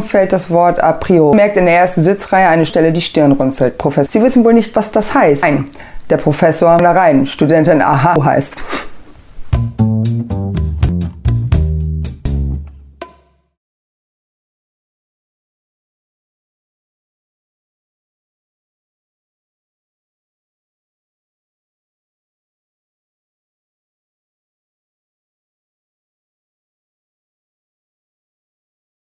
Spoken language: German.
fällt das Wort a priori. Merkt in der ersten Sitzreihe eine Stelle die Stirn runzelt. Professor, Sie wissen wohl nicht, was das heißt. Nein, der Professor da rein. Studentin aha heißt.